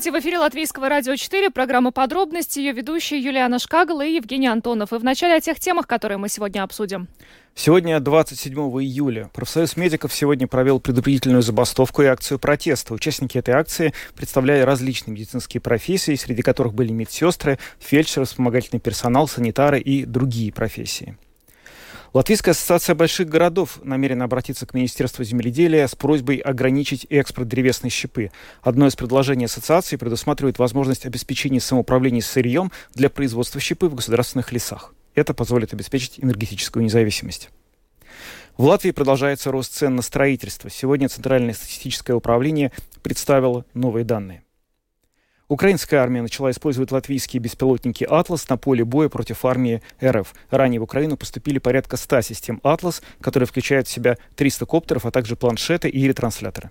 Здравствуйте, в эфире Латвийского радио 4, программа «Подробности», ее ведущие Юлиана Шкагала и Евгений Антонов. И вначале о тех темах, которые мы сегодня обсудим. Сегодня, 27 июля, профсоюз медиков сегодня провел предупредительную забастовку и акцию протеста. Участники этой акции представляли различные медицинские профессии, среди которых были медсестры, фельдшеры, вспомогательный персонал, санитары и другие профессии. Латвийская ассоциация больших городов намерена обратиться к Министерству земледелия с просьбой ограничить экспорт древесной щепы. Одно из предложений ассоциации предусматривает возможность обеспечения самоуправления сырьем для производства щепы в государственных лесах. Это позволит обеспечить энергетическую независимость. В Латвии продолжается рост цен на строительство. Сегодня Центральное статистическое управление представило новые данные. Украинская армия начала использовать латвийские беспилотники «Атлас» на поле боя против армии РФ. Ранее в Украину поступили порядка 100 систем «Атлас», которые включают в себя 300 коптеров, а также планшеты и ретрансляторы.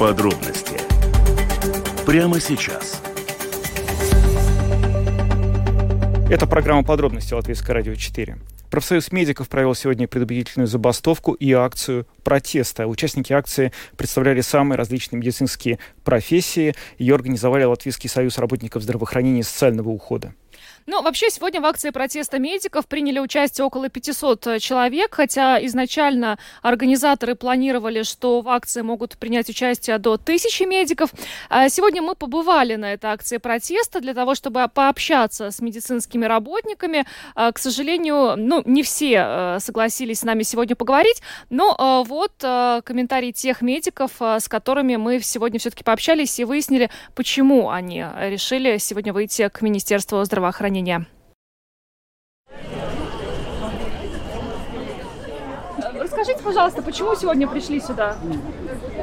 Подробности прямо сейчас. Это программа «Подробности» Латвийское радио 4. Профсоюз медиков провел сегодня предупредительную забастовку и акцию протеста. Участники акции представляли самые различные медицинские профессии. Ее организовали Латвийский союз работников здравоохранения и социального ухода. Ну, вообще, сегодня в акции протеста медиков приняли участие около 500 э, человек, хотя изначально организаторы планировали, что в акции могут принять участие до тысячи медиков. А сегодня мы побывали на этой акции протеста для того, чтобы пообщаться с медицинскими работниками. А, к сожалению, ну, не все э, согласились с нами сегодня поговорить, но э, вот комментарии тех медиков, с которыми мы сегодня все-таки пообщались и выяснили, почему они решили сегодня выйти к Министерству здравоохранения здравоохранения. Расскажите, пожалуйста, почему сегодня пришли сюда?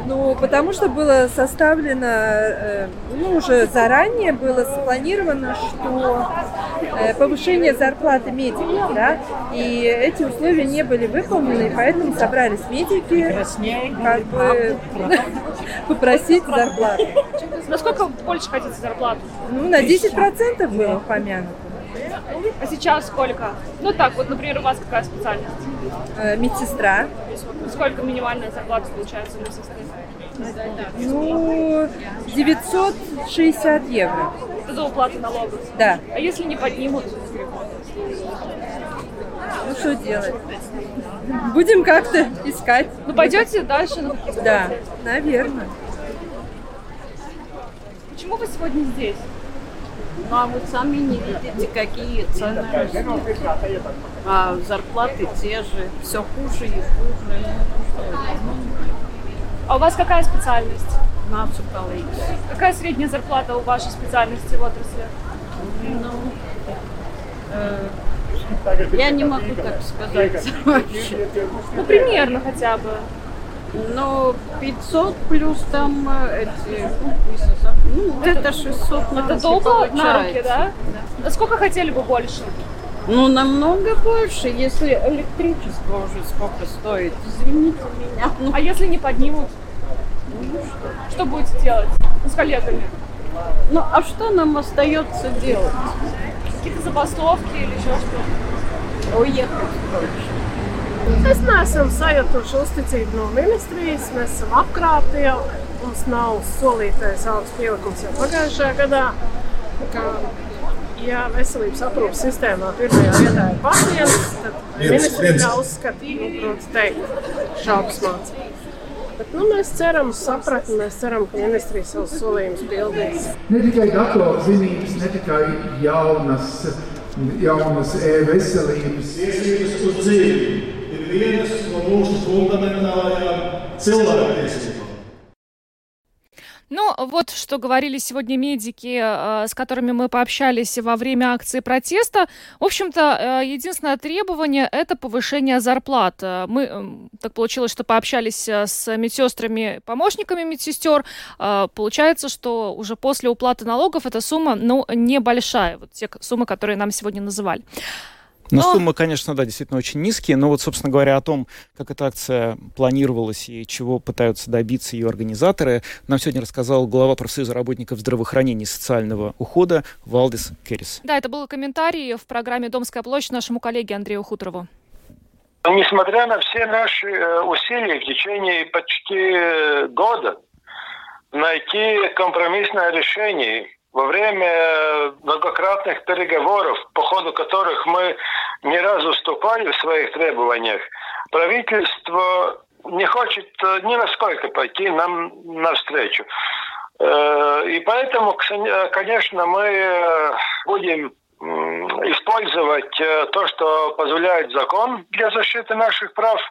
Ну, потому что было составлено, э, ну, уже заранее было спланировано, что э, повышение зарплаты медиков, да, и эти условия не были выполнены, поэтому собрались медики, как бы попросить зарплату. Насколько больше хотите зарплату? Ну, на 10% было упомянуто. А сейчас сколько? Ну так, вот, например, у вас какая специальность? Э, медсестра. Сколько минимальная зарплата получается у медсестры? Ну, 960 евро. Это за уплату налогов? Да. А если не поднимут? Ну, что делать? Будем как-то искать. Ну, пойдете дальше? Да, наверное. Почему вы сегодня здесь? Ну а вы сами не видите, какие цены А зарплаты те же, все хуже и хуже. А у вас какая специальность? Нашу коллеги. Какая средняя зарплата у вашей специальности в отрасли? Ну, э, я не могу так сказать вообще. Ну, примерно хотя бы. Ну, 500 плюс там э, эти, ну, это 600 на Это долго на руки, да? да? Сколько хотели бы больше? Ну, намного больше, если электричество уже сколько стоит. Извините меня. Ну. А если не поднимут? Ну, что? что будете делать с коллегами? Ну, а что нам остается делать? Какие-то забастовки или еще что? Уехать дольше. Mēs neesam sajutuši uzticību no ministrijas, mēs esam apkrāpti jau. Mums nav solītais algas pielikums jau pagājušajā gadā. Kā, ja veselības aprūpas sistēmā pirmajā vietā ir pacients, tad ministrija uzskata, nu, protams, teikt, šaubas mācību. Bet, nu, mēs ceram sapratni, mēs ceram, ka ministrija savus solījumus pildīs. Ne tikai datorzinības, ne tikai jaunas, jaunas e-veselības. Tiesības uz dzīvi ir vienas no mūsu fundamentālajām. Ну, вот что говорили сегодня медики, э, с которыми мы пообщались во время акции протеста. В общем-то, э, единственное требование – это повышение зарплат. Э, мы, так получилось, что пообщались с медсестрами, помощниками медсестер. Получается, что уже после уплаты налогов эта сумма, ну, небольшая. Вот те суммы, которые нам сегодня называли. Но, но суммы, конечно, да, действительно очень низкие. Но вот, собственно говоря, о том, как эта акция планировалась и чего пытаются добиться ее организаторы, нам сегодня рассказал глава профсоюза работников здравоохранения и социального ухода Валдис Керрис. Да, это был комментарий в программе «Домская площадь» нашему коллеге Андрею Хуторову. Несмотря на все наши э, усилия в течение почти года найти компромиссное решение во время многократных переговоров, по ходу которых мы не раз уступали в своих требованиях, правительство не хочет э, ни насколько пойти нам навстречу. Э, и поэтому, конечно, мы э, будем использовать то, что позволяет закон для защиты наших прав.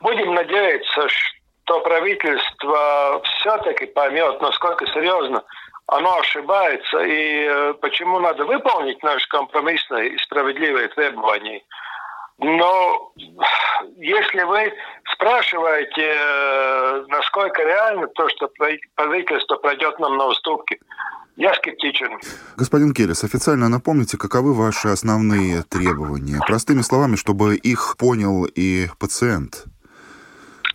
Будем надеяться, что правительство все-таки поймет, насколько серьезно оно ошибается, и э, почему надо выполнить наши компромиссные и справедливые требования. Но если вы спрашиваете, э, насколько реально то, что правительство пройдет нам на уступки, я скептичен. Господин Келлис, официально напомните, каковы ваши основные требования? Простыми словами, чтобы их понял и пациент.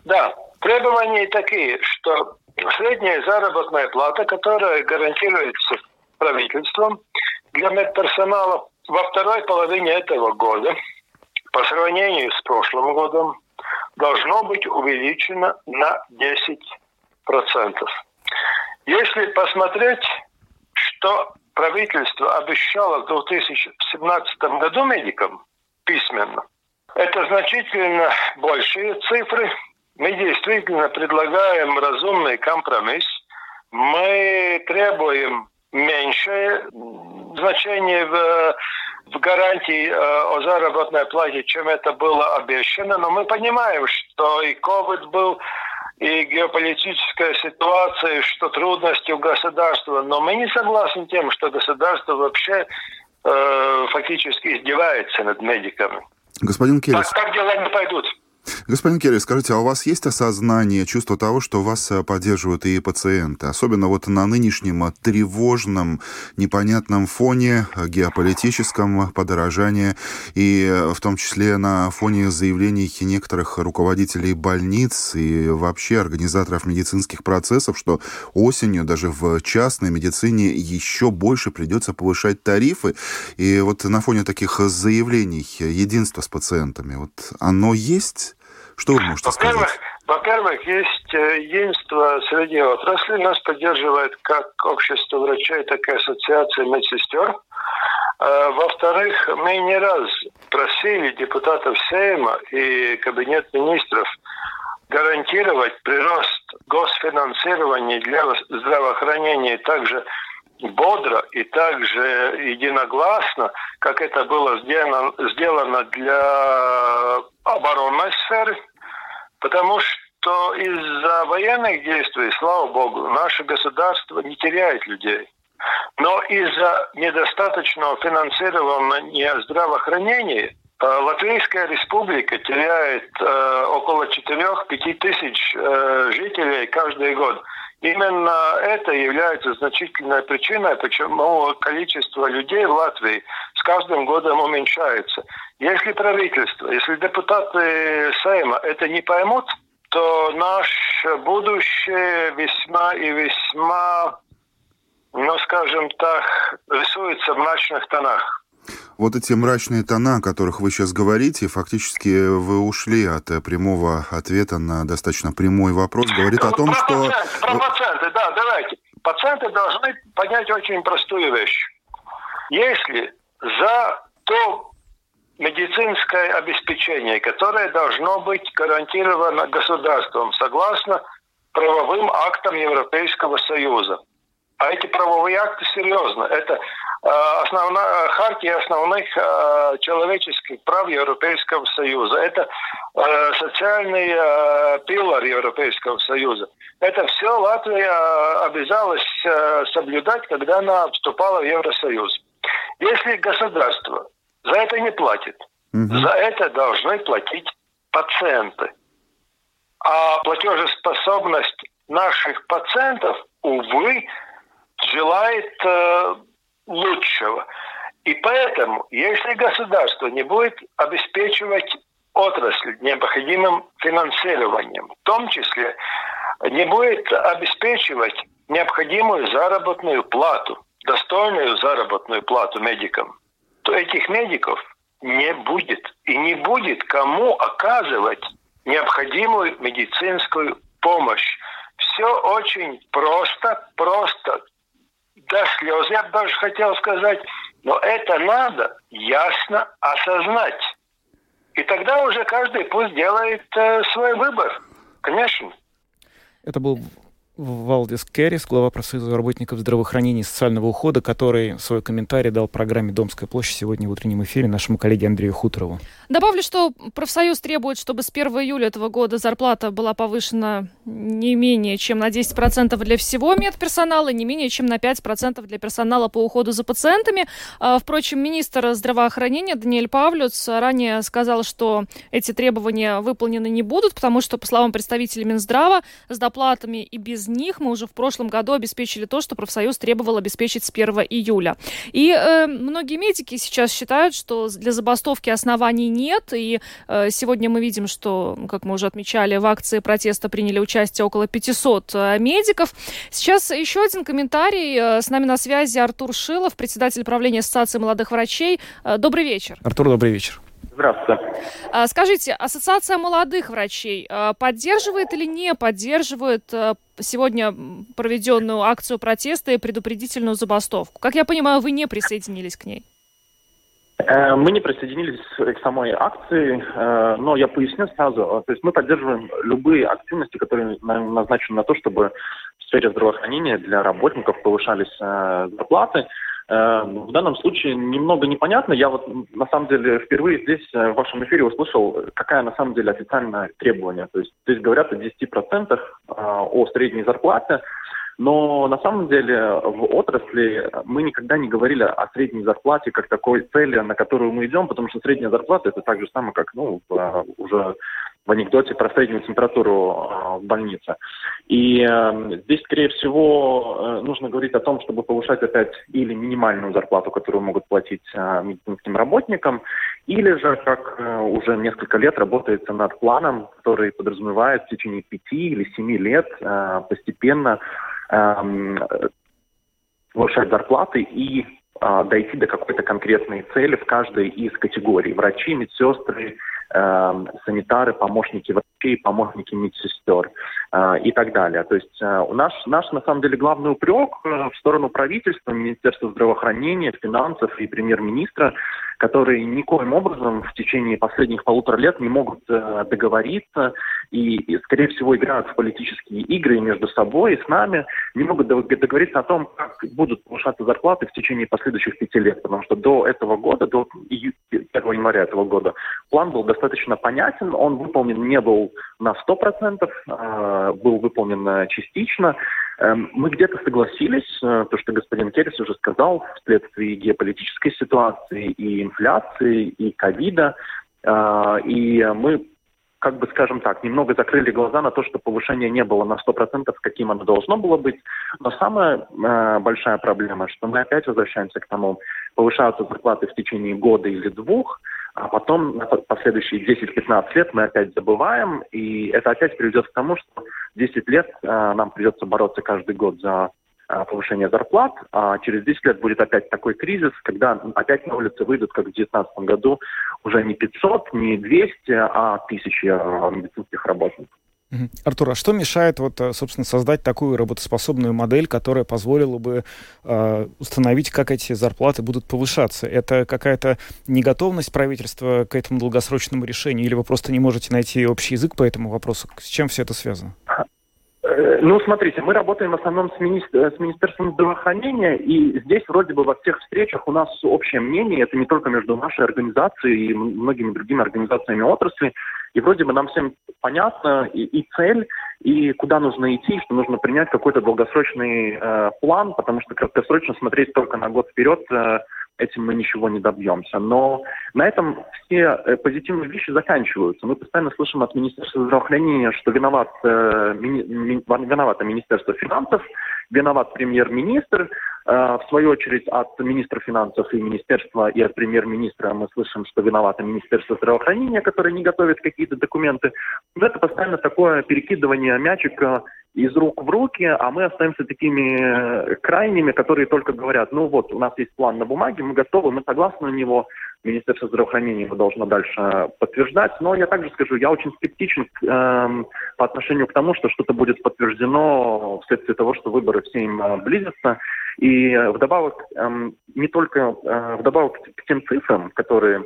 Да, требования такие, что средняя заработная плата, которая гарантируется правительством для медперсонала во второй половине этого года по сравнению с прошлым годом должно быть увеличено на 10%. Если посмотреть, что правительство обещало в 2017 году медикам письменно, это значительно большие цифры, мы действительно предлагаем разумный компромисс. Мы требуем меньшее значение в, в гарантии э, о заработной плате, чем это было обещано. Но мы понимаем, что и COVID был, и геополитическая ситуация, что трудности у государства. Но мы не согласны тем, что государство вообще э, фактически издевается над медиками. Господин Керрис. Так, так дела не пойдут. Господин Керри, скажите, а у вас есть осознание, чувство того, что вас э, поддерживают и пациенты? Особенно вот на нынешнем э, тревожном, непонятном фоне э, геополитическом подорожания и в том числе на фоне заявлений некоторых руководителей больниц и вообще организаторов медицинских процессов, что осенью даже в частной медицине еще больше придется повышать тарифы. И вот на фоне таких заявлений единства с пациентами, вот оно есть? Что вы можете во-первых, сказать? Во-первых, есть э, единство среди отрасли. Нас поддерживает как общество врачей, так и ассоциация медсестер. Э, во-вторых, мы не раз просили депутатов Сейма и Кабинет министров гарантировать прирост госфинансирования для здравоохранения также бодро и также единогласно, как это было сделано, сделано для оборонной сферы, потому что из-за военных действий, слава богу, наше государство не теряет людей. Но из-за недостаточного финансирования здравоохранения э, Латвийская республика теряет э, около 4-5 тысяч э, жителей каждый год. Именно это является значительной причиной, почему количество людей в Латвии с каждым годом уменьшается. Если правительство, если депутаты Сейма это не поймут, то наше будущее весьма и весьма, ну скажем так, рисуется в мрачных тонах. Вот эти мрачные тона, о которых вы сейчас говорите, фактически вы ушли от э, прямого ответа на достаточно прямой вопрос. Говорит про о том, что... про пациенты, да, давайте. Пациенты должны понять очень простую вещь. Если за то медицинское обеспечение, которое должно быть гарантировано государством согласно правовым актам Европейского Союза, а эти правовые акты серьезно. Это основная хартия основных человеческих прав Европейского Союза. Это социальный пилор Европейского Союза. Это все Латвия обязалась соблюдать, когда она вступала в Евросоюз. Если государство за это не платит, угу. за это должны платить пациенты. А платежеспособность наших пациентов, увы, желает э, лучшего. И поэтому, если государство не будет обеспечивать отрасль необходимым финансированием, в том числе не будет обеспечивать необходимую заработную плату, достойную заработную плату медикам, то этих медиков не будет. И не будет кому оказывать необходимую медицинскую помощь. Все очень просто, просто до слез, я даже хотел сказать, но это надо ясно осознать. И тогда уже каждый пусть делает э, свой выбор. Конечно. Это был Валдис Керрис, глава профсоюза работников здравоохранения и социального ухода, который свой комментарий дал программе «Домская площадь» сегодня в утреннем эфире нашему коллеге Андрею Хуторову. Добавлю, что профсоюз требует, чтобы с 1 июля этого года зарплата была повышена не менее чем на 10% для всего медперсонала, не менее чем на 5% для персонала по уходу за пациентами. А, впрочем, министр здравоохранения Даниэль Павлюц ранее сказал, что эти требования выполнены не будут, потому что, по словам представителей Минздрава, с доплатами и без них мы уже в прошлом году обеспечили то, что профсоюз требовал обеспечить с 1 июля. И э, многие медики сейчас считают, что для забастовки оснований нет, и э, сегодня мы видим, что, как мы уже отмечали, в акции протеста приняли участие около 500 э, медиков. Сейчас еще один комментарий. Э, с нами на связи Артур Шилов, председатель правления Ассоциации молодых врачей. Э, добрый вечер. Артур, добрый вечер. Здравствуйте. А, скажите, Ассоциация молодых врачей а, поддерживает или не поддерживает а, сегодня проведенную акцию протеста и предупредительную забастовку? Как я понимаю, вы не присоединились к ней. Э, мы не присоединились к самой акции, э, но я поясню сразу. То есть мы поддерживаем любые активности, которые назначены на то, чтобы в сфере здравоохранения для работников повышались э, зарплаты. Э, в данном случае немного непонятно. Я вот на самом деле впервые здесь э, в вашем эфире услышал, какая на самом деле официальное требование. То есть здесь говорят о 10% э, о средней зарплате. Но на самом деле в отрасли мы никогда не говорили о средней зарплате как такой цели, на которую мы идем, потому что средняя зарплата это так же самое, как ну, уже в анекдоте про среднюю температуру э, в больнице. И э, здесь, скорее всего, э, нужно говорить о том, чтобы повышать опять или минимальную зарплату, которую могут платить медицинским работникам, или же, как уже несколько лет работается над планом, который подразумевает в течение пяти или семи лет постепенно эм, повышать зарплаты и дойти до какой-то конкретной цели в каждой из категорий. Врачи, медсестры, э, санитары, помощники врачей, помощники медсестер э, и так далее. То есть э, у нас, наш, на самом деле, главный упрек э, в сторону правительства, Министерства здравоохранения, финансов и премьер-министра которые никоим образом в течение последних полутора лет не могут э, договориться и, и, скорее всего, играют в политические игры между собой и с нами, не могут договориться о том, как будут повышаться зарплаты в течение последующих пяти лет. Потому что до этого года, до 1 января этого года, план был достаточно понятен, он выполнен не был на 100%, э, был выполнен э, частично. Эм, мы где-то согласились, э, то, что господин Керрис уже сказал, вследствие геополитической ситуации и инфляции, и ковида. Э, и мы как бы, скажем так, немного закрыли глаза на то, что повышение не было на 100%, каким оно должно было быть. Но самая э, большая проблема, что мы опять возвращаемся к тому, повышаются зарплаты в течение года или двух, а потом на последующие 10-15 лет мы опять забываем, и это опять приведет к тому, что 10 лет э, нам придется бороться каждый год за э, повышение зарплат, а через 10 лет будет опять такой кризис, когда опять на улице выйдут, как в 2019 году, уже не 500, не 200, а тысячи э, медицинских работников. Артур, а что мешает, вот, э, собственно, создать такую работоспособную модель, которая позволила бы э, установить, как эти зарплаты будут повышаться? Это какая-то неготовность правительства к этому долгосрочному решению, или вы просто не можете найти общий язык по этому вопросу? С чем все это связано? Э, ну, смотрите, мы работаем в основном с, мини... с Министерством здравоохранения, и здесь вроде бы во всех встречах у нас общее мнение, это не только между нашей организацией и многими другими организациями отрасли, и вроде бы нам всем понятно и, и цель, и куда нужно идти, что нужно принять какой-то долгосрочный э, план, потому что краткосрочно смотреть только на год вперед э, этим мы ничего не добьемся. Но на этом все э, позитивные вещи заканчиваются. Мы постоянно слышим от Министерства здравоохранения, что виноват, э, ми, виновато Министерство финансов, виноват премьер-министр. Э, в свою очередь от министра финансов и министерства и от премьер-министра мы слышим, что виновато Министерство здравоохранения, которое не готовит какие-то документы. Но это постоянно такое перекидывание мячика из рук в руки, а мы остаемся такими э, крайними, которые только говорят, ну вот, у нас есть план на бумаге, мы готовы, мы согласны на него, Министерство здравоохранения его должно дальше подтверждать. Но я также скажу, я очень скептичен эм, по отношению к тому, что что-то будет подтверждено вследствие того, что выборы все э, близятся. И вдобавок, эм, не только э, вдобавок к тем цифрам, которые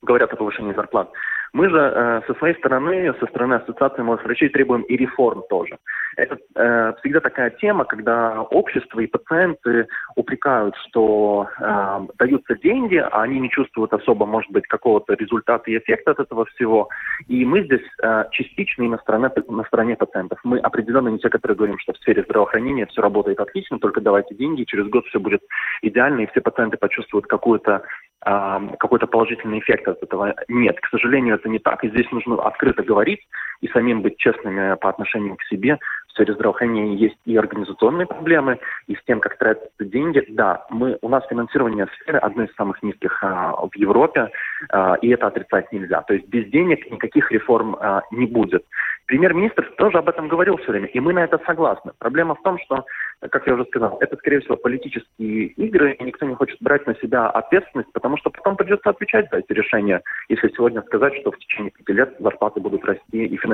говорят о повышении зарплат, мы же э, со своей стороны, со стороны Ассоциации молодых врачей требуем и реформ тоже. Это э, всегда такая тема, когда общество и пациенты упрекают, что э, даются деньги, а они не чувствуют особо, может быть, какого-то результата и эффекта от этого всего. И мы здесь э, частично и на стороне, на стороне пациентов. Мы определенно не те, которые говорим, что в сфере здравоохранения все работает отлично, только давайте деньги, и через год все будет идеально, и все пациенты почувствуют какую-то какой-то положительный эффект от этого. Нет, к сожалению, это не так. И здесь нужно открыто говорить и самим быть честными по отношению к себе. В сфере здравоохранения есть и организационные проблемы, и с тем, как тратятся деньги. Да, мы, у нас финансирование сферы одно из самых низких а, в Европе, а, и это отрицать нельзя. То есть без денег никаких реформ а, не будет. Премьер-министр тоже об этом говорил все время, и мы на это согласны. Проблема в том, что, как я уже сказал, это, скорее всего, политические игры, и никто не хочет брать на себя ответственность, потому что потом придется отвечать за эти решения, если сегодня сказать, что в течение пяти лет зарплаты будут расти, и финансирование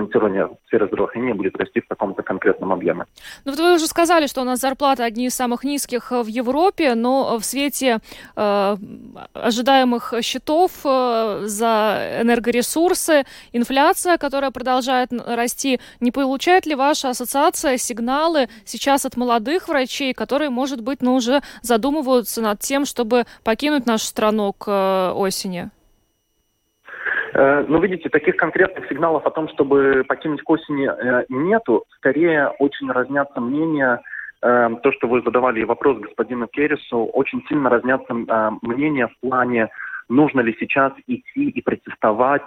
сферы здравоохранения будет расти в каком-то конкретном объеме. Ну вот вы уже сказали, что у нас зарплаты одни из самых низких в Европе, но в свете э, ожидаемых счетов э, за энергоресурсы, инфляция, которая продолжает расти. Не получает ли ваша ассоциация сигналы сейчас от молодых врачей, которые, может быть, ну, уже задумываются над тем, чтобы покинуть нашу страну к э, осени? Э, ну, видите, таких конкретных сигналов о том, чтобы покинуть к осени, э, нету. Скорее, очень разнятся мнения. То, что вы задавали вопрос господину Керрису, очень сильно разнятся мнения в плане, нужно ли сейчас идти и протестовать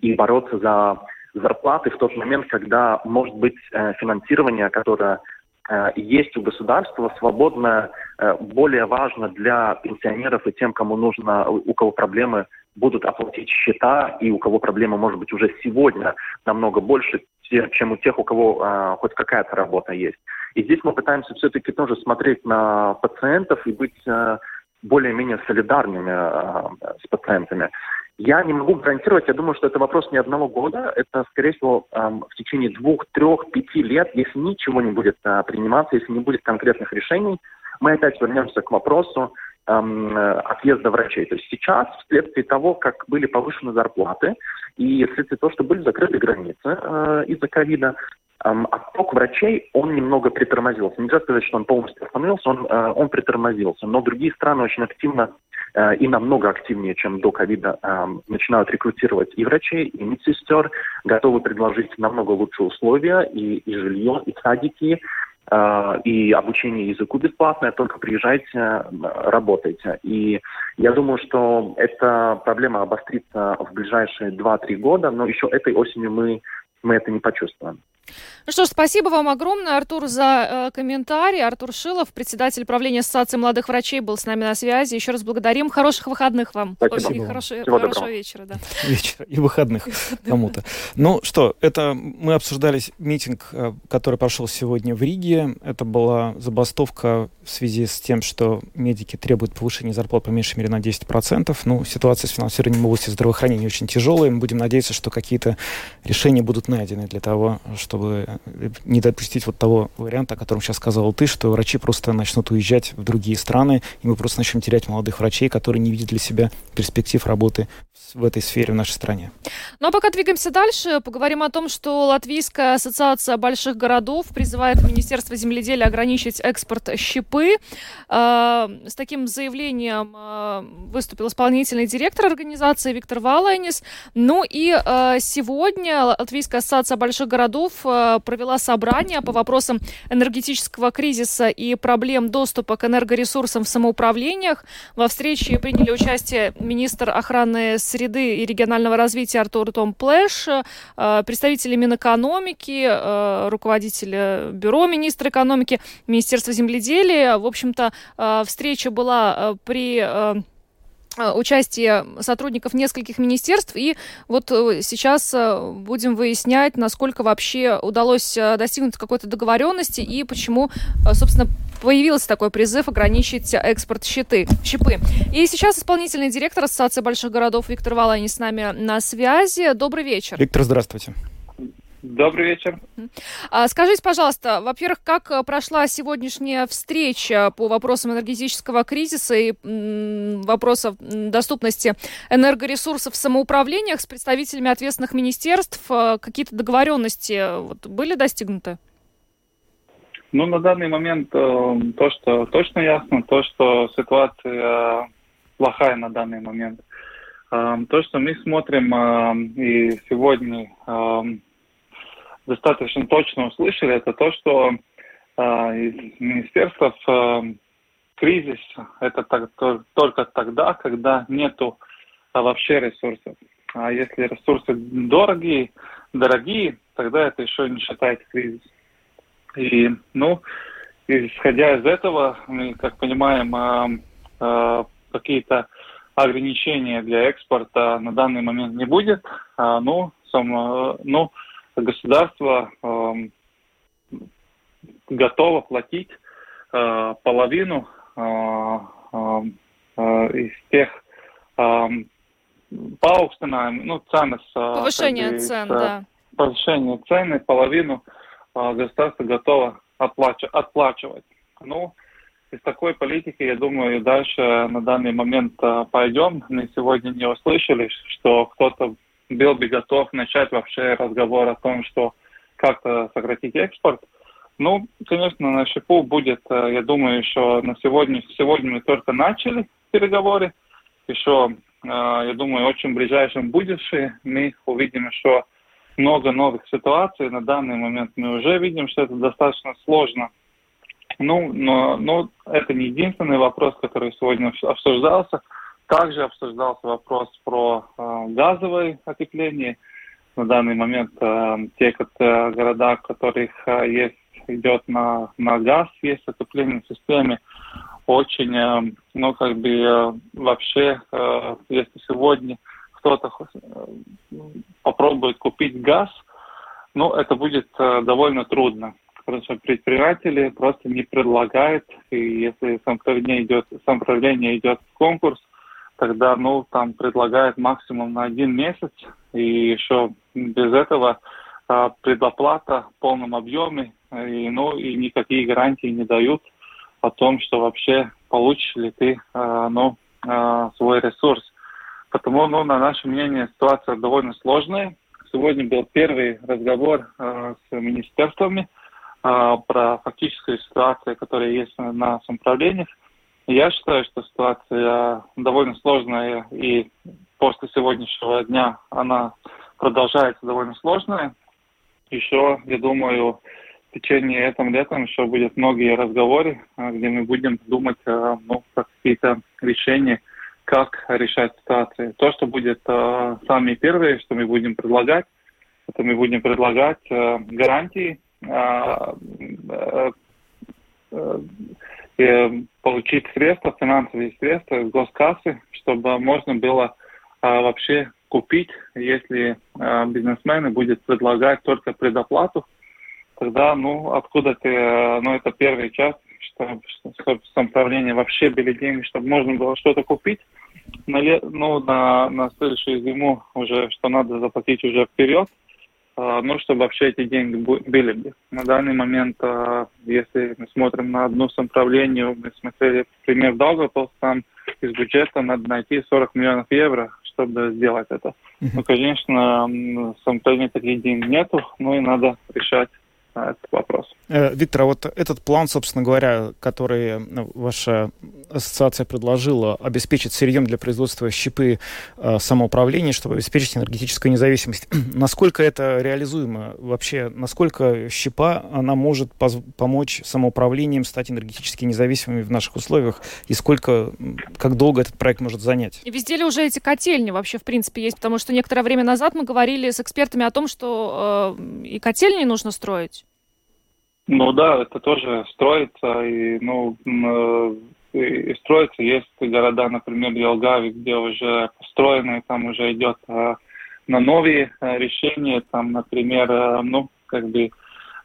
и бороться за зарплаты в тот момент, когда, может быть, э, финансирование, которое э, есть у государства, свободное, э, более важно для пенсионеров и тем, кому нужно, у кого проблемы будут оплатить счета, и у кого проблемы, может быть, уже сегодня намного больше, чем у тех, у кого а, хоть какая-то работа есть. И здесь мы пытаемся все-таки тоже смотреть на пациентов и быть а, более-менее солидарными а, с пациентами. Я не могу гарантировать, я думаю, что это вопрос не одного года, это, скорее всего, в течение двух, трех, пяти лет, если ничего не будет а, приниматься, если не будет конкретных решений, мы опять вернемся к вопросу отъезда врачей. То есть сейчас, вследствие того, как были повышены зарплаты, и вследствие того, что были закрыты границы э, из-за ковида, отток врачей, он немного притормозился. Нельзя сказать, что он полностью остановился, он, э, он притормозился. Но другие страны очень активно э, и намного активнее, чем до ковида, начинают рекрутировать и врачей, и медсестер, готовы предложить намного лучшие условия, и, и жилье, и садики, э, и обучение языку бесплатное, только приезжайте, работайте. И я думаю, что эта проблема обострится в ближайшие 2-3 года, но еще этой осенью мы, мы это не почувствуем. Ну что ж, спасибо вам огромное, Артур, за э, комментарий. Артур Шилов, председатель правления Ассоциации молодых врачей, был с нами на связи. Еще раз благодарим. Хороших выходных вам. Спасибо. И хорошего, хорошего вечера. Да. Вечера и выходных кому-то. Ну что, это мы обсуждали митинг, э, который прошел сегодня в Риге. Это была забастовка в связи с тем, что медики требуют повышения зарплат по меньшей мере на 10%. Ну, ситуация с финансированием области здравоохранения очень тяжелая. Мы будем надеяться, что какие-то решения будут найдены для того, чтобы чтобы не допустить вот того варианта, о котором сейчас сказал ты, что врачи просто начнут уезжать в другие страны, и мы просто начнем терять молодых врачей, которые не видят для себя перспектив работы в этой сфере в нашей стране. Ну а пока двигаемся дальше, поговорим о том, что Латвийская ассоциация больших городов призывает Министерство земледелия ограничить экспорт щепы. Э, с таким заявлением э, выступил исполнительный директор организации Виктор Валайнис. Ну и э, сегодня Латвийская ассоциация больших городов провела собрание по вопросам энергетического кризиса и проблем доступа к энергоресурсам в самоуправлениях. Во встрече приняли участие министр охраны среды и регионального развития Артур Томс Плешс, представители Минэкономики, руководитель бюро министра экономики, Министерства земледелия. В общем-то, встреча была при участие сотрудников нескольких министерств. И вот э, сейчас э, будем выяснять, насколько вообще удалось э, достигнуть какой-то договоренности и почему, собственно, появился такой призыв ограничить экспорт щиты, щипы. И сейчас исполнительный директор Ассоциации больших городов Виктор Валани с нами на связи. Добрый вечер. Виктор, здравствуйте. Добрый вечер. А, скажите, пожалуйста, во-первых, как э, прошла сегодняшняя встреча по вопросам энергетического кризиса и вопросов доступности энергоресурсов в самоуправлениях с представителями ответственных министерств? Э, какие-то договоренности э, вот, были достигнуты? Ну, на данный момент то, что точно ясно, то, что ситуация плохая на данный момент. То, что мы смотрим и сегодня достаточно точно услышали, это то, что э, из министерства э, кризис это так, то, только тогда, когда нету вообще ресурсов. А если ресурсы дорогие, дорогие, тогда это еще не считается кризис. И, ну, исходя из этого, мы, как понимаем, э, э, какие-то ограничения для экспорта на данный момент не будет. А, ну, сам, э, ну, государство готово платить половину из тех пауктинājumi, ну, цены с... Повышение цен, да. Повышение цены, половину государство готово отплач, отплачивать. Ну, из такой политики, я думаю, дальше на данный момент э, пойдем. Мы сегодня не услышали, что кто-то был бы готов начать вообще разговор о том, что как-то сократить экспорт. Ну, конечно, на ШИПУ будет, э, я думаю, еще на сегодня, сегодня мы только начали переговоры. Еще, я думаю, очень ближайшем будущем мы увидим еще много новых ситуаций. На данный момент мы уже видим, что это достаточно сложно. Ну, но, но это не единственный вопрос, который сегодня обсуждался. Также обсуждался вопрос про э, газовое отопление. На данный момент э, те как, э, города, в которых э, есть идет на, на газ, есть отопление в системе, очень, э, ну, как бы э, вообще, э, если сегодня кто-то э, попробует купить газ, ну, это будет э, довольно трудно. Потому что предприниматели просто не предлагают, и если самоуправление идет, самоуправление идет в конкурс, тогда, ну, там предлагают максимум на один месяц, и еще без этого а, предоплата в полном объеме, и, ну, и никакие гарантии не дают о том, что вообще получишь ли ты, а, ну, свой ресурс. Потому, ну, на наше мнение, ситуация довольно сложная. Сегодня был первый разговор а, с министерствами а, про фактическую ситуацию, которая есть на самоуправлениях. Я считаю, что ситуация довольно сложная, и после сегодняшнего дня она продолжается довольно сложная. Еще, я думаю, в течение этого лета еще будет многие разговоры, а, где мы будем думать ну, про какие-то решения, как решать ситуацию. То, что будет э, самые первые, что мы будем предлагать, это мы будем предлагать э, гарантии э, э, Э, получить средства, финансовые средства из госкассы, чтобы можно было а, вообще купить, если а, бизнесмены будут предлагать только предоплату, тогда, ну, откуда ты, э, ну, это первая часть, чтобы, самоуправление вообще были деньги, чтобы можно было что-то купить. На, ну, на, на следующую зиму уже, что надо заплатить уже вперед. ну, чтобы вообще эти деньги были бы. На данный момент, если мы смотрим на одно самоуправление, мы смотрели пример Даугавпилс, там из бюджета надо найти 40 миллионов евро, чтобы сделать это. Ну, конечно, самоуправления таких денег нету, но и надо решать этот вопрос. Э, Виктор, а вот этот план, собственно говоря, который ну, ваша ассоциация предложила, обеспечить сырьем для производства щепы э, самоуправления, чтобы обеспечить энергетическую независимость. насколько это реализуемо? Вообще, насколько щепа, она может помочь самоуправлением стать энергетически независимыми в наших условиях? И сколько, как долго этот проект может занять? И везде ли уже эти котельни вообще, в принципе, есть? Потому что некоторое время назад мы говорили с экспертами о том, что э, и котельни нужно строить. Ну да, это тоже строится, и, ну, и, и строится. Есть города, например, Елгави, где уже построены, там уже идет а, на новые а, решения, там, например, а, ну, как бы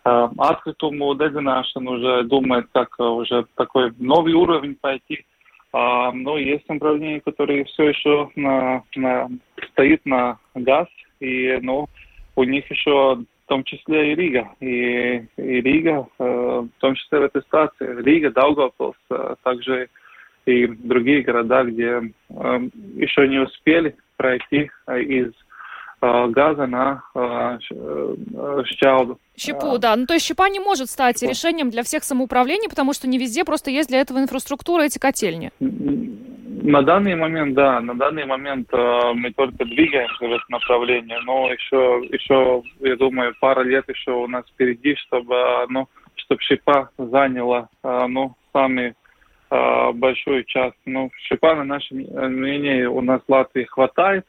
открытому дезинашн уже думает, как уже такой новый уровень пойти. А, но есть направления, которые все еще на, на, стоит на газ, и ну, у них еще том числе и Рига. И, и Рига, э, в том числе в этой ситуации, Рига, Даугавпилс, э, также и другие города, где э, еще не успели пройти из газа на щауду. Щепу, да. Ну, то есть щепа не может стать решением для всех самоуправлений, потому что не везде просто есть для этого инфраструктура, эти котельни. На данный момент, да, на данный момент э, мы только двигаемся в это направление, но еще, еще, я думаю, пара лет еще у нас впереди, чтобы, ну, чтобы ШИПа заняла, э, ну, сами э, большую часть. Ну, ШИПа, на наше мнение, у нас в Латвии хватает,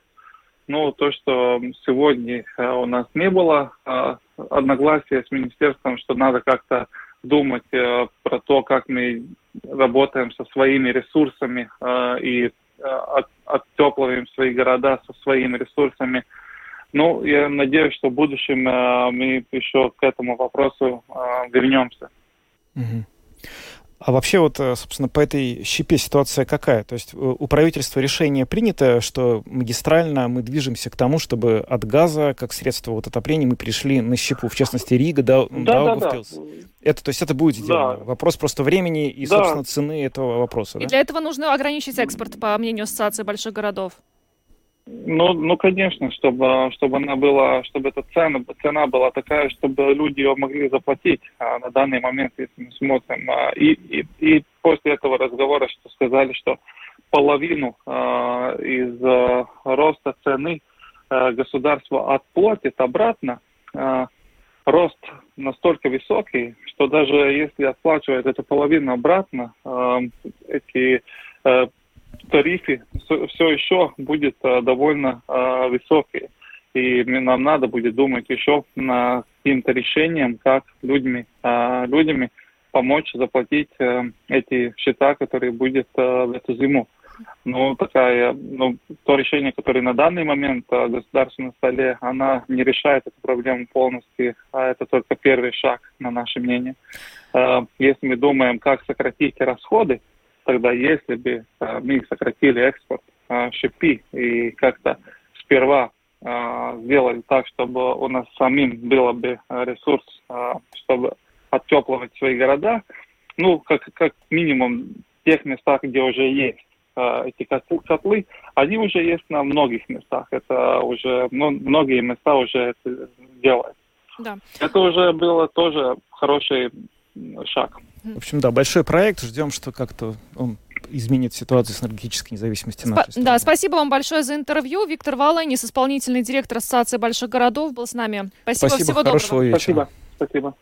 но то, что сегодня э, у нас не было э, одногласия с министерством, что надо как-то думать э, про то, как мы работаем со своими ресурсами э, и э, от, оттепливаем свои города со своими ресурсами. Ну, я надеюсь, что в будущем э, мы еще к этому вопросу э, вернемся. Угу. А вообще вот, э, собственно, по этой щепе ситуация какая? То есть э, у правительства решение принято, что магистрально мы движемся к тому, чтобы от газа, как средство вот отопления, мы перешли на щепу, в частности, Рига, да, да, да, да. Это, то есть это будет сделано. Да. Вопрос просто времени и, да. собственно, цены этого вопроса. И да? для этого нужно ограничить экспорт, по мнению Ассоциации больших городов. Ну, ну, конечно, чтобы, чтобы она была, чтобы эта цена, цена была такая, чтобы люди ее могли заплатить. А на данный момент, если мы смотрим, а, и, и, и после этого разговора, что сказали, что половину а, из а, роста цены а, государство отплатит обратно, а, рост настолько высокий, что даже если отплачивает эту половину обратно, а, эти а, тарифы все еще будет э, довольно э, высокие. И нам надо будет думать еще над каким-то решением, как людьми, э, людьми помочь заплатить эти счета, которые будет в эту зиму. Ну, такая, ну, то решение, которое на данный момент государство на столе, она не решает эту проблему полностью, а это только первый шаг, на наше мнение. Если мы думаем, как сократить расходы, тогда если бы а, мы сократили экспорт а, щепи и как-то сперва а, сделали так, чтобы у нас самим было бы ресурс, чтобы оттепливать свои города, ну, как, как минимум в тех местах, где уже есть эти котлы, они уже есть на многих местах. Это уже, ну, многие места уже это делают. Да. Это уже было тоже хороший шаг. В общем, да, большой проект. Ждем, что как-то он изменит ситуацию с энергетической независимостью Спа- нашей страны. Да, спасибо вам большое за интервью. Виктор Валанис, исполнительный директор Ассоциации больших городов, был с нами. Спасибо, спасибо всего хорошего доброго. вечера. Спасибо. Спасибо.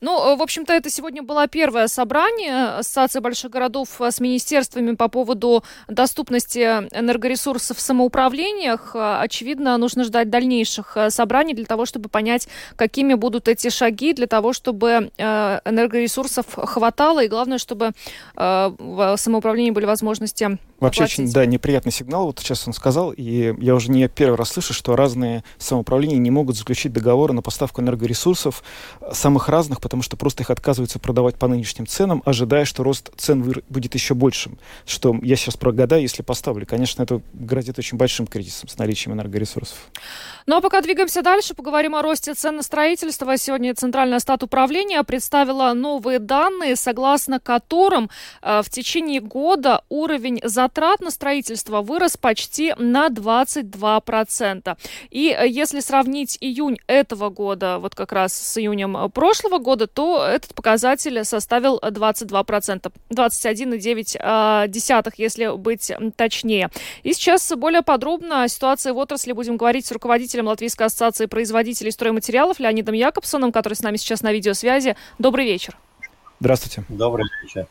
Ну, э, в общем-то, это сегодня было первое собрание Ассоциации больших городов с министерствами по поводу доступности энергоресурсов в самоуправлениях. Очевидно, нужно ждать дальнейших э, собраний для того, чтобы понять, какими будут эти шаги, для того, чтобы э, энергоресурсов хватало, и главное, чтобы в самоуправлении были возможности Вообще очень, да, неприятный сигнал. Вот сейчас он сказал, и я уже не первый раз слышу, что разные самоуправления не могут заключить договоры на поставку энергоресурсов самых разных, потому что просто их отказываются продавать по нынешним ценам, ожидая, что рост цен будет еще большим. Что я сейчас прогадаю, если поставлю. Конечно, это грозит очень большим кризисом с наличием энергоресурсов. Ну а пока двигаемся дальше, поговорим о росте цен на строительство. Сегодня Центральное стат управления представила новые данные, согласно которым э, в течение года уровень затрат на строительство вырос почти на 22%. И э, если сравнить июнь этого года, вот как раз с июнем прошлого года, то этот показатель составил 22%. 21,9, если быть точнее. И сейчас более подробно о ситуации в отрасли будем говорить с руководителем Латвийской ассоциации производителей стройматериалов Леонидом Якобсоном, который с нами сейчас на видеосвязи. Добрый вечер. Здравствуйте. Добрый вечер.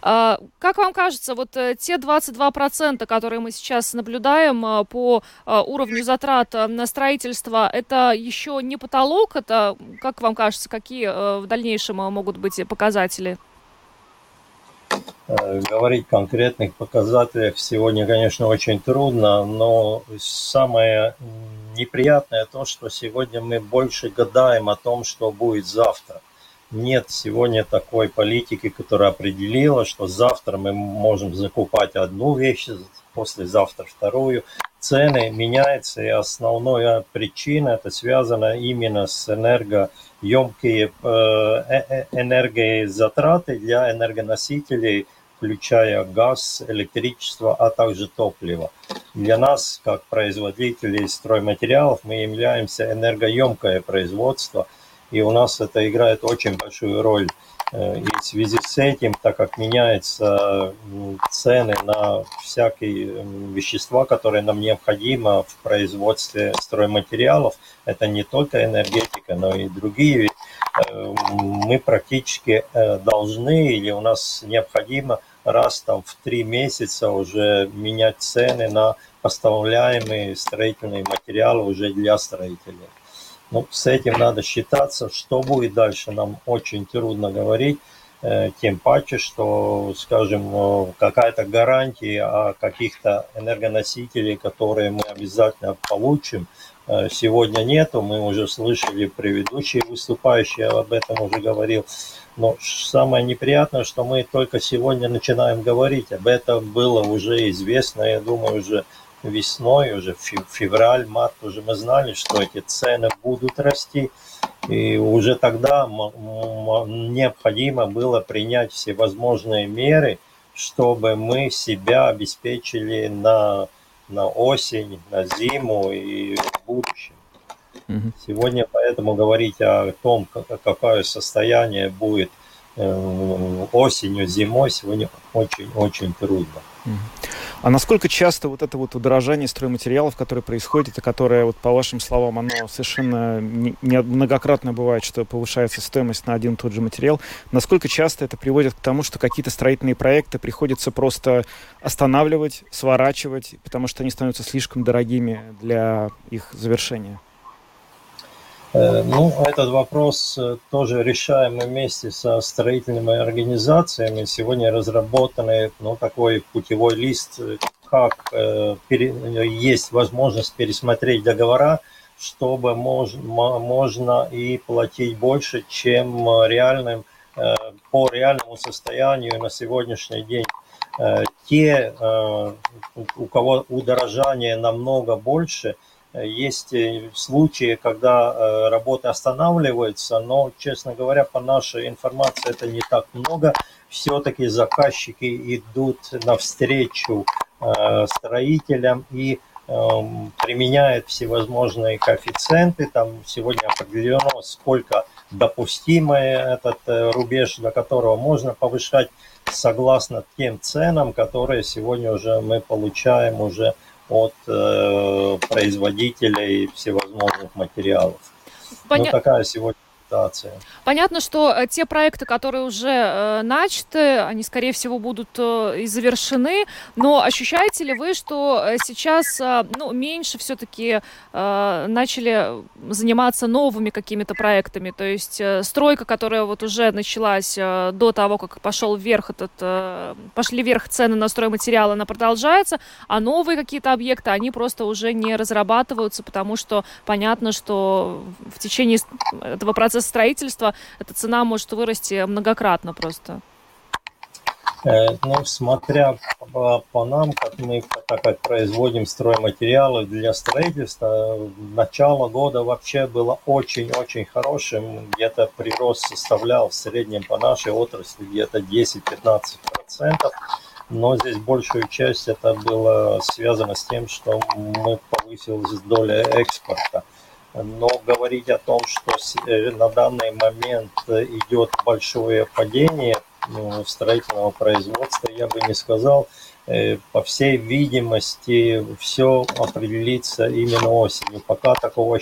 А, как вам кажется, вот э, те 22%, которые мы сейчас наблюдаем э, по э, уровню затрат на строительство, это еще не потолок? Это, как вам кажется, какие в дальнейшем могут быть показатели? Говорить конкретных показателях сегодня, конечно, очень трудно, но самое неприятное то, что сегодня мы больше гадаем о том, что будет завтра нет сегодня такой политики, которая определила, что завтра мы можем закупать одну вещь, послезавтра вторую. Цены меняются, и основная причина это связано именно с энергоемкие э, э, энергозатраты для энергоносителей, включая газ, электричество, а также топливо. Для нас, как производителей стройматериалов, мы являемся энергоемкое производство – и у нас это играет очень большую роль. Э, и в связи с этим, так как меняются цены на всякие вещества, которые нам необходимы в производстве стройматериалов, это не только энергетика, но и другие, э, мы практически э, должны или у нас необходимо раз там в три месяца уже менять цены на поставляемые строительные материалы уже для строителей. Ну, с этим надо считаться. Что будет дальше, нам очень трудно говорить. Э, тем паче, что, скажем, э, какая-то гарантия о каких-то энергоносителей, которые мы обязательно получим, э, сегодня нету. Мы уже слышали, предыдущие выступающие об этом уже говорил. Но самое неприятное, что мы только сегодня начинаем говорить. Об этом было уже известно, я думаю, уже весной, уже февраль, март, уже мы знали, что эти цены будут расти. И уже тогда необходимо было принять все возможные меры, чтобы мы себя обеспечили на, на осень, на зиму и в будущем. Угу. Сегодня поэтому говорить о том, какое состояние будет э, осенью, зимой, сегодня очень-очень трудно. А насколько часто вот это вот удорожание стройматериалов, которое происходит, и которое, вот по вашим словам, оно совершенно не, не многократно бывает, что повышается стоимость на один и тот же материал, насколько часто это приводит к тому, что какие-то строительные проекты приходится просто останавливать, сворачивать, потому что они становятся слишком дорогими для их завершения? Э, ну, этот вопрос э, тоже решаем вместе со строительными организациями. Сегодня разработанный ну, такой путевой лист, э, как пере, есть возможность пересмотреть договора, чтобы мож, можно и платить больше, чем реальным, по реальному состоянию на сегодняшний день. Те, у кого удорожание намного больше – есть э, случаи, когда э, работы останавливаются, но, честно говоря, по нашей информации это не так много. Все-таки заказчики идут навстречу э, строителям и эм, применяют всевозможные коэффициенты. Там сегодня определено, сколько допустимый этот рубеж, до которого можно повышать согласно тем ценам, которые сегодня уже мы получаем уже от э, производителей всевозможных материалов. Поня... Ну, такая сегодня эксплуатации. Понятно, что э, те проекты, которые уже э, начаты, они, скорее всего, будут э, и завершены, но ощущаете ли вы, что сейчас ну, меньше все-таки начали заниматься новыми какими-то проектами? То есть стройка, которая вот уже началась до того, как пошел вверх этот, пошли вверх цены на стройматериалы, она продолжается, а новые какие-то объекты, они просто уже не разрабатываются, потому что понятно, что в течение этого процесса строительства эта цена может вырасти многократно просто. Э, ну, смотря по, по нам, как мы так как производим стройматериалы для строительства, начало года вообще было очень-очень хорошим. Где-то прирост составлял в среднем по нашей отрасли где-то 10-15%. Но здесь большую часть это было связано с тем, что мы повысилась доля экспорта. Но говорить о том, что э, на данный момент идет большое падение ну, строительного производства, я бы не сказал. Э, по всей видимости, все определится именно осенью. Пока такого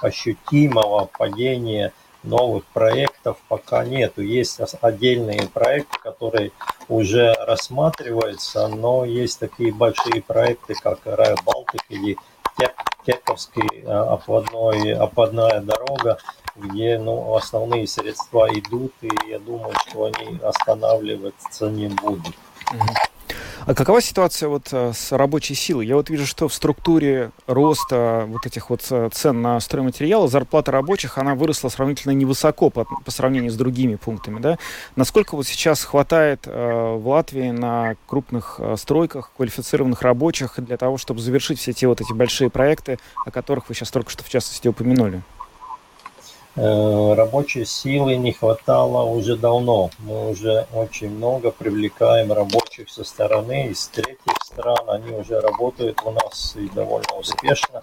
ощутимого падения новых проектов пока нету. Есть отдельные проекты, которые уже рассматриваются, но есть такие большие проекты, как Рай Балтик или Тековский э, обводной, обводная дорога, где ну, основные средства идут, и я думаю, что они останавливаться не будут. А какова ситуация вот э, с рабочей силой? Я вот вижу, что в структуре роста вот этих вот э, цен на стройматериалы зарплата рабочих, она выросла сравнительно невысоко по, по сравнению с другими пунктами, да? Насколько вот сейчас хватает э, в Латвии на крупных стройках квалифицированных рабочих для того, чтобы завершить все те вот эти большие проекты, о которых вы сейчас только что в частности упомянули? Э, рабочей силы не хватало уже давно. Мы уже очень много привлекаем рабочих со стороны, из третьих стран. Они уже работают у нас и довольно успешно.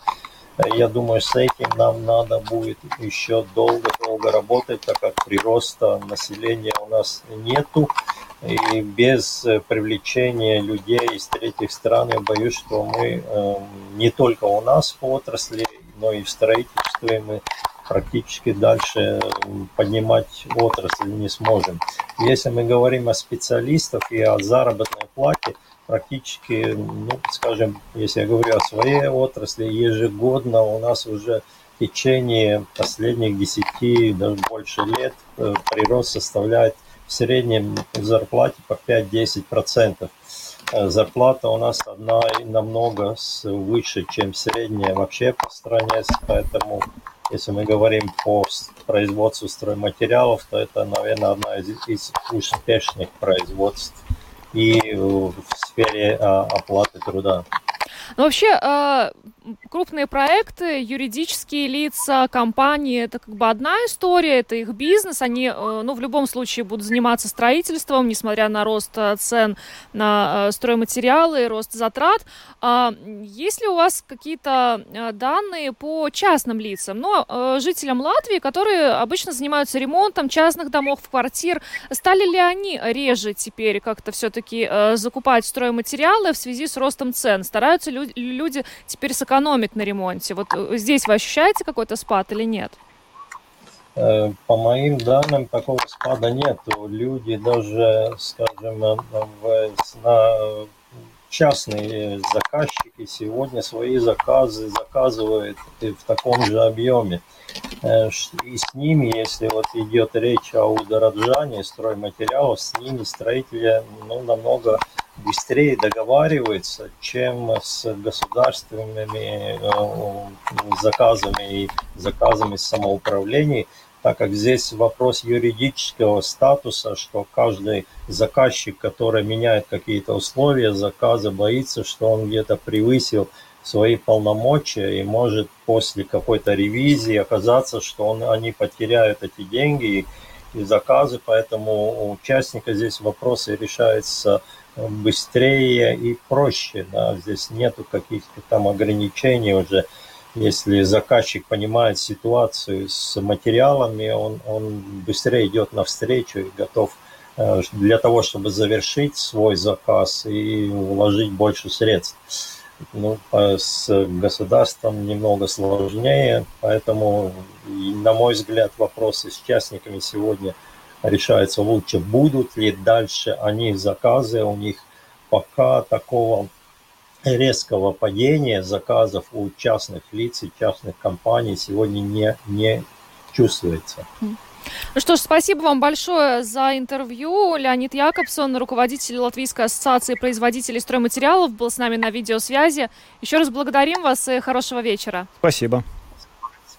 Я думаю, с этим нам надо будет еще долго-долго работать, так как прироста населения у нас нету. И без привлечения людей из третьих стран, я боюсь, что мы э, не только у нас в отрасли, но и в строительстве мы практически дальше поднимать отрасль не сможем. Если мы говорим о специалистах и о заработной плате, практически, ну, скажем, если я говорю о своей отрасли, ежегодно у нас уже в течение последних 10, даже больше лет э, прирост составляет в среднем в зарплате по 5-10%. Э, зарплата у нас одна намного выше, чем средняя вообще по стране, поэтому если мы говорим по производству стройматериалов, то это, наверное, одна из, из успешных производств и в сфере а, оплаты труда. Ну, вообще, а, крупные проекты, юридические лица, компании, это как бы одна история, это их бизнес, они, э, ну, в любом случае будут заниматься строительством, несмотря на рост э, цен на э, стройматериалы, рост затрат. А есть ли у вас какие-то данные по частным лицам, ну, жителям Латвии, которые обычно занимаются ремонтом частных домов, квартир, стали ли они реже теперь как-то все-таки закупать стройматериалы в связи с ростом цен? Стараются люди теперь сэкономить экономит на ремонте. Вот э, здесь вы ощущаете какой-то спад или нет? Э, по моим данным, такого спада нет. Люди даже, скажем, на, на частные заказчики сегодня свои заказы заказывают в таком же объеме. Э, и с ними, если вот идет речь о удорожании стройматериалов, с ними строители ну, намного быстрее договариваются, чем с государственными э, заказами и заказами самоуправлений, так как здесь вопрос юридического статуса, что каждый заказчик, который меняет какие-то условия заказа, боится, что он где-то превысил свои полномочия и может после какой-то ревизии оказаться, что он, они потеряют эти деньги и, и заказы, поэтому у участника здесь вопросы решаются быстрее и проще. Да? Здесь нету каких-то там ограничений уже. Если заказчик понимает ситуацию с материалами, он, он быстрее идет навстречу и готов э, для того, чтобы завершить свой заказ и вложить больше средств. ну, с государством немного сложнее, поэтому, на мой взгляд, вопросы с частниками сегодня решаются лучше. Будут ли дальше они заказы, у них пока такого резкого падения заказов у частных лиц и частных компаний сегодня не, не чувствуется. Ну что ж, спасибо вам большое за интервью. Леонид Якобсон, руководитель Латвийской ассоциации производителей стройматериалов, был с нами на видеосвязи. Еще раз благодарим вас и хорошего вечера. Спасибо.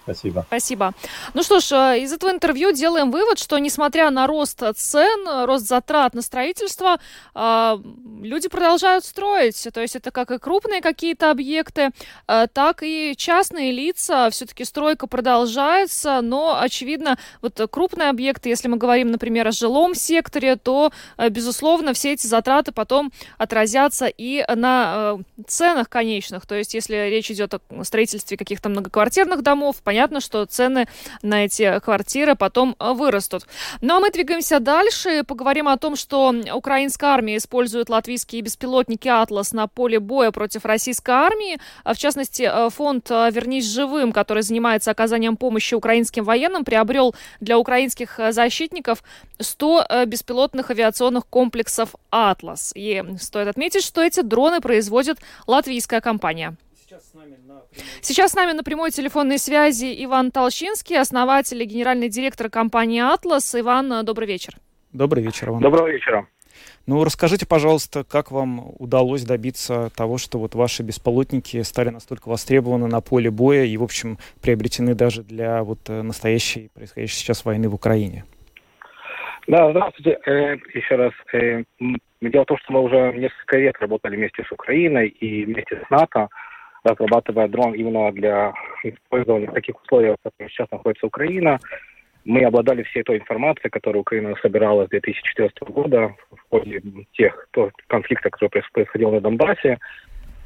Спасибо. Спасибо. Ну что ж, э, из этого интервью делаем вывод, что несмотря на рост цен, рост затрат на строительство, э, люди продолжают строить. То есть это как и крупные какие-то объекты, э, так и частные лица. Все-таки стройка продолжается, но, очевидно, вот крупные объекты, если мы говорим, например, о жилом секторе, то, безусловно, все эти затраты потом отразятся и на ценах конечных. То есть если речь идет о строительстве каких-то многоквартирных домов, понятно, понятно, что цены на эти квартиры потом э, вырастут. Ну а мы двигаемся дальше поговорим о том, что украинская армия использует латвийские беспилотники «Атлас» на поле боя против российской армии. А в частности, э, фонд э, «Вернись живым», который занимается оказанием помощи украинским военным, приобрел для украинских защитников 100 беспилотных авиационных комплексов «Атлас». И стоит отметить, что эти дроны производит латвийская компания. Сейчас с нами на прямой телефонной связи Иван Толщинский, основатель и генеральный директор компании «Атлас». Иван, добрый вечер. Добрый вечер, Иван. Доброго вечера. Ну, расскажите, пожалуйста, как вам удалось добиться того, что вот ваши бесполотники стали настолько востребованы на поле боя и, в общем, приобретены даже для вот э, настоящей, происходящей сейчас войны в Украине? Да, здравствуйте. Э, еще раз. Э, дело в том, что мы уже несколько лет работали вместе с Украиной и вместе с НАТО разрабатывая дрон именно для использования в таких условиях, в которых сейчас находится Украина. Мы обладали всей той информацией, которую Украина собирала с 2014 года в ходе тех то, конфликтов, которые происходили на Донбассе,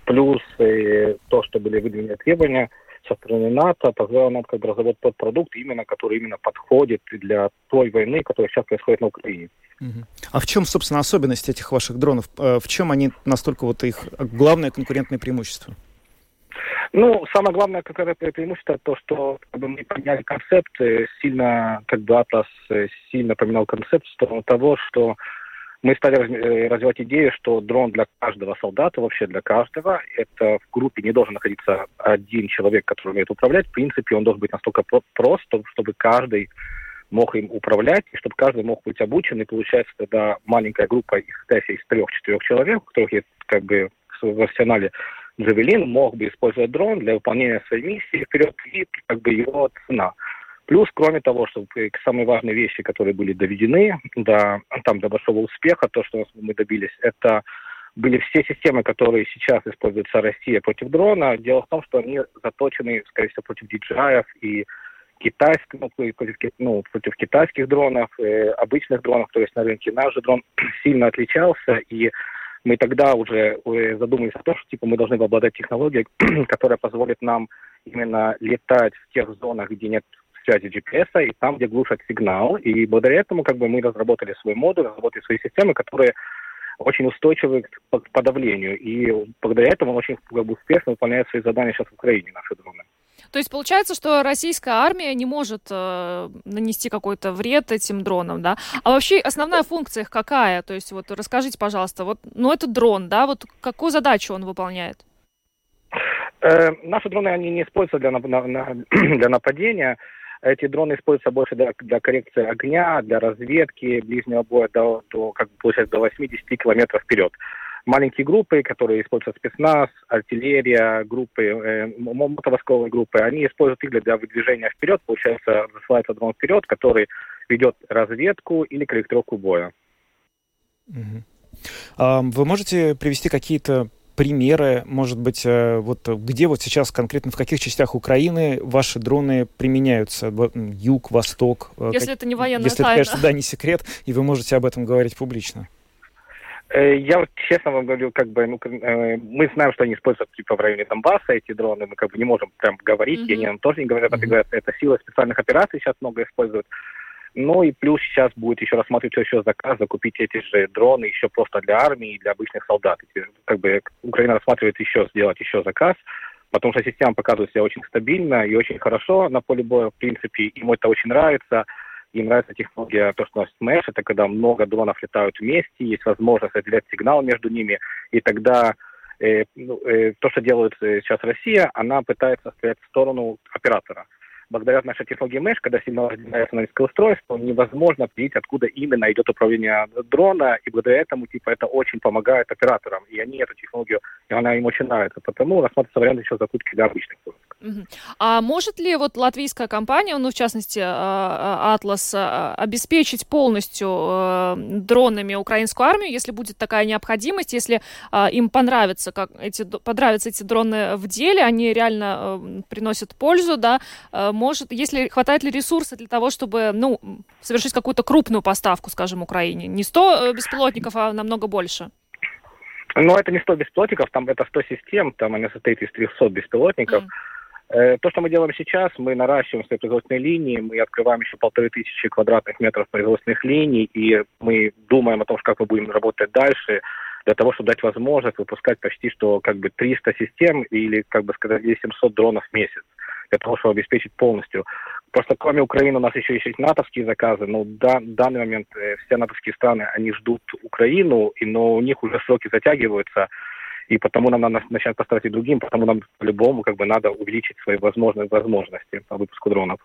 плюс и то, что были выдвинуты требования со стороны НАТО, позволило нам как бы разработать тот продукт, именно, который именно подходит для той войны, которая сейчас происходит на Украине. А в чем, собственно, особенность этих ваших дронов? Э, в чем они настолько вот их главное конкурентное преимущество? Ну, самое главное, как это преимущество, то, что как бы, мы поменяли концепт, сильно, как бы Атлас э, сильно поменял концепт в сторону того, что мы стали э, развивать идею, что дрон для каждого солдата, вообще для каждого, это в группе не должен находиться один человек, который умеет управлять. В принципе, он должен быть настолько прост, чтобы каждый мог им управлять, и чтобы каждый мог быть обучен. И получается тогда маленькая группа, исходящая из трех-четырех человек, у которых есть как бы в арсенале Джавелин мог бы использовать дрон для выполнения своей миссии вперед и как бы его цена. Плюс, кроме того, что самые важные вещи, которые были доведены до, там, до большого успеха, то, что мы добились, это были все системы, которые сейчас используются Россия против дрона. Дело в том, что они заточены, скорее всего, против DJI и китайских, ну, против, ну, против китайских дронов, э, обычных дронов, то есть на рынке наш же дрон сильно отличался, и мы тогда уже задумались о том, что типа мы должны обладать технологией, которая позволит нам именно летать в тех зонах, где нет связи GPS, и там, где глушат сигнал. И благодаря этому как бы мы разработали свой модуль, разработали свои системы, которые очень устойчивы к подавлению. И благодаря этому он очень как бы, успешно выполняет свои задания сейчас в Украине, наши дроны. То есть получается, что российская армия не может э, нанести какой-то вред этим дронам, да? А вообще основная функция их какая? То есть вот расскажите, пожалуйста, вот, ну это дрон, да, вот какую задачу он выполняет? Э, наши дроны, они не используются для, на, для нападения. Эти дроны используются больше для, для коррекции огня, для разведки ближнего боя до, до как получается, до 80 километров вперед маленькие группы, которые используют спецназ, артиллерия, группы, э, мотовосковые группы, они используют их для выдвижения вперед. Получается, засылается дрон вперед, который ведет разведку или корректировку боя. Вы можете привести какие-то примеры, может быть, э, вот где вот сейчас конкретно в каких частях Украины ваши дроны применяются? Юг, Восток? Э, Если как... это не военная Если тайна. это, конечно, да, не секрет, и вы можете об этом говорить публично. Э, я вот честно вам говорю, как бы, ну, э, мы знаем, что они используют типа в районе Донбасса эти дроны, мы как бы не можем прям говорить, mm-hmm. и они нам тоже не говорят, mm-hmm. говорят, это сила специальных операций сейчас много используют. Ну и плюс сейчас будет еще рассматриваться еще заказ закупить эти же дроны еще просто для армии и для обычных солдат. Как бы Украина рассматривает еще сделать еще заказ, потому что система показывает себя очень стабильно и очень хорошо на поле боя, в принципе, им это очень нравится. Им нравится технология, то, что у нас Mesh, это когда много дронов летают вместе, есть возможность отделять сигнал между ними, и тогда э, ну, э, то, что делает э, сейчас Россия, она пытается стоять в сторону оператора благодаря нашей технологии Mesh, когда сигнал разделяется на несколько устройств, невозможно определить, откуда именно идет управление дрона, и благодаря этому, типа, это очень помогает операторам, и они эту технологию, и она им очень нравится, потому рассматривается вариант еще закупки для обычных пусков. А может ли вот латвийская компания, ну, в частности, а, а, Atlas, а, обеспечить полностью дронами украинскую армию, если будет такая необходимость, если им понравится, как эти, понравятся эти дроны в деле, они реально приносят пользу, да, может, если хватает ли ресурса для того, чтобы, ну, совершить какую-то крупную поставку, скажем, Украине? Не 100 э, беспилотников, а намного больше. Но это не 100 беспилотников, там это 100 систем, там они состоят из 300 беспилотников. Mm. То, что мы делаем сейчас, мы наращиваем свои производственные линии, мы открываем еще полторы тысячи квадратных метров производственных линий, и мы думаем о том, как мы будем работать дальше, для того, чтобы дать возможность выпускать почти что как бы 300 систем или, как бы сказать, 700 дронов в месяц для того, чтобы обеспечить полностью. Просто кроме Украины у нас еще есть натовские заказы, но да, данный момент э, все натовские страны, они ждут Украину, и, но у них уже сроки затягиваются, и потому нам надо начать поставить и другим, потому нам по-любому как бы надо увеличить свои возможные возможности по выпуску дронов.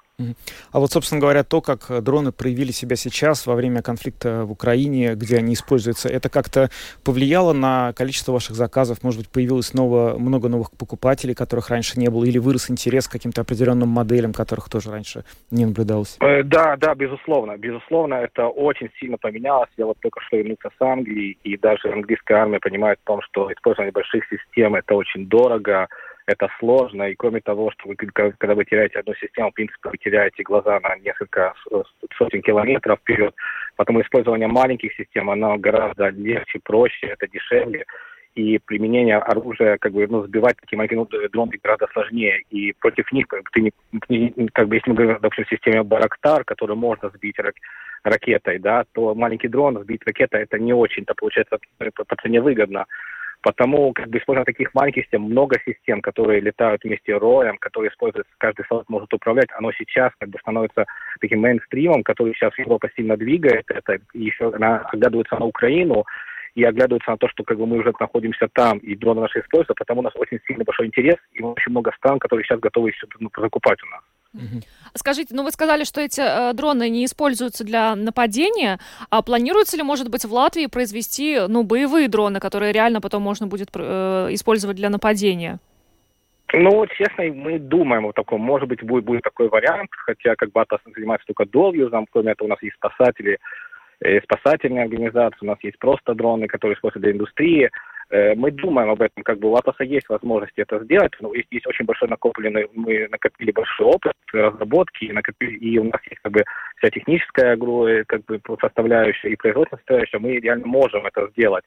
А вот, собственно говоря, то, как дроны проявили себя сейчас во время конфликта в Украине, где они используются, это как-то повлияло на количество ваших заказов? Может быть, появилось ново, много новых покупателей, которых раньше не было, или вырос интерес к каким-то определенным моделям, которых тоже раньше не наблюдалось? Э, да, да, безусловно. Безусловно, это очень сильно поменялось. Я вот только что вернулся с Англии, и даже английская армия понимает в том, что использование больших систем это очень дорого, это сложно, и кроме того, что вы, когда вы теряете одну систему, в принципе, вы теряете глаза на несколько сотен километров вперед, потому использование маленьких систем, оно гораздо легче, проще, это дешевле, и применение оружия, как бы, ну, сбивать такие маленькие дроны гораздо сложнее, и против них, ты не, как бы, если мы говорим, допустим, о системе Барактар, которую можно сбить рак, ракетой, да, то маленький дрон сбить ракетой, это не очень-то, получается, по, по цене выгодно. Потому как бы используя таких маленьких систем, много систем, которые летают вместе роем, которые используются, каждый солдат может управлять, оно сейчас как бы становится таким мейнстримом, который сейчас Европа сильно двигает, это еще она оглядывается на Украину, и оглядываются на то, что как бы мы уже находимся там, и дроны наши используются, потому у нас очень сильный большой интерес, и очень много стран, которые сейчас готовы еще ну, закупать у нас. Скажите, ну вы сказали, что эти э, дроны не используются для нападения, а планируется ли, может быть, в Латвии произвести, ну, боевые дроны, которые реально потом можно будет э, использовать для нападения? Ну, честно, мы думаем о таком. Может быть, будет, будет такой вариант, хотя как бы Атас занимается только долгюзом, кроме этого у нас есть спасатели, спасательные организации, у нас есть просто дроны, которые используют для индустрии. Э, мы думаем об этом, как бы у Атоса есть возможность это сделать, но есть, есть очень большой накопленный, мы накопили большой опыт разработки, накопили, и у нас есть как бы вся техническая как бы составляющая и производственная составляющая, мы реально можем это сделать.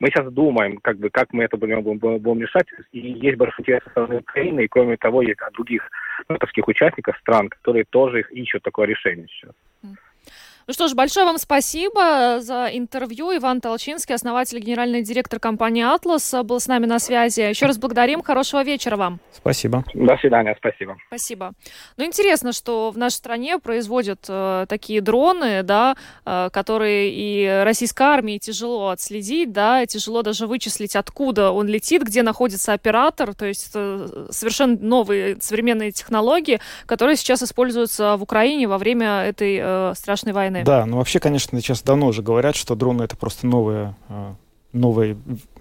Мы сейчас думаем, как бы, как мы это будем, будем, будем решать, и есть большой интерес со стороны Украины, и кроме того, есть от других натовских участников стран, которые тоже ищут такое решение сейчас. Ну что ж, большое вам спасибо за интервью. Иван Толчинский, основатель и генеральный директор компании «Атлас», был с нами на связи. Еще раз благодарим. Хорошего вечера вам. Спасибо. До свидания. Спасибо. Спасибо. Ну, интересно, что в нашей стране производят э, такие дроны, да, э, которые и российской армии тяжело отследить, да, тяжело даже вычислить, откуда он летит, где находится оператор. То есть это совершенно новые современные технологии, которые сейчас используются в Украине во время этой э, страшной войны войны. Да, ну вообще, конечно, сейчас давно уже говорят, что дроны это просто новое, а, новое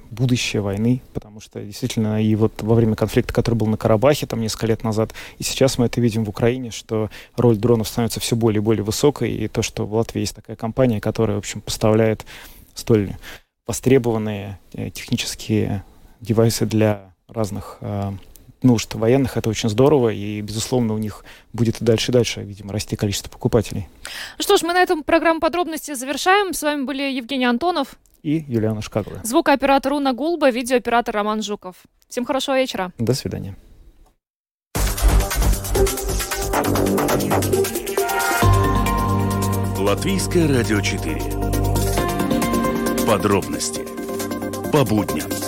будущее войны, потому что действительно и вот во время конфликта, который был на Карабахе там несколько лет назад, и сейчас мы это видим в Украине, что роль дронов становится все более и более высокой, и то, что в Латвии есть такая компания, которая, в общем, поставляет столь востребованные э, технические девайсы для разных а, нужд военных, это очень здорово, и, безусловно, у них будет и дальше и дальше, видимо, расти количество покупателей. Ну что ж, мы на этом программу подробности завершаем. С вами были Евгений Антонов и Юлиана Шкагова. Звукооператор Уна Гулба, видеооператор Роман Жуков. Всем хорошего вечера. До свидания. Латвийское радио 4. Подробности по будням.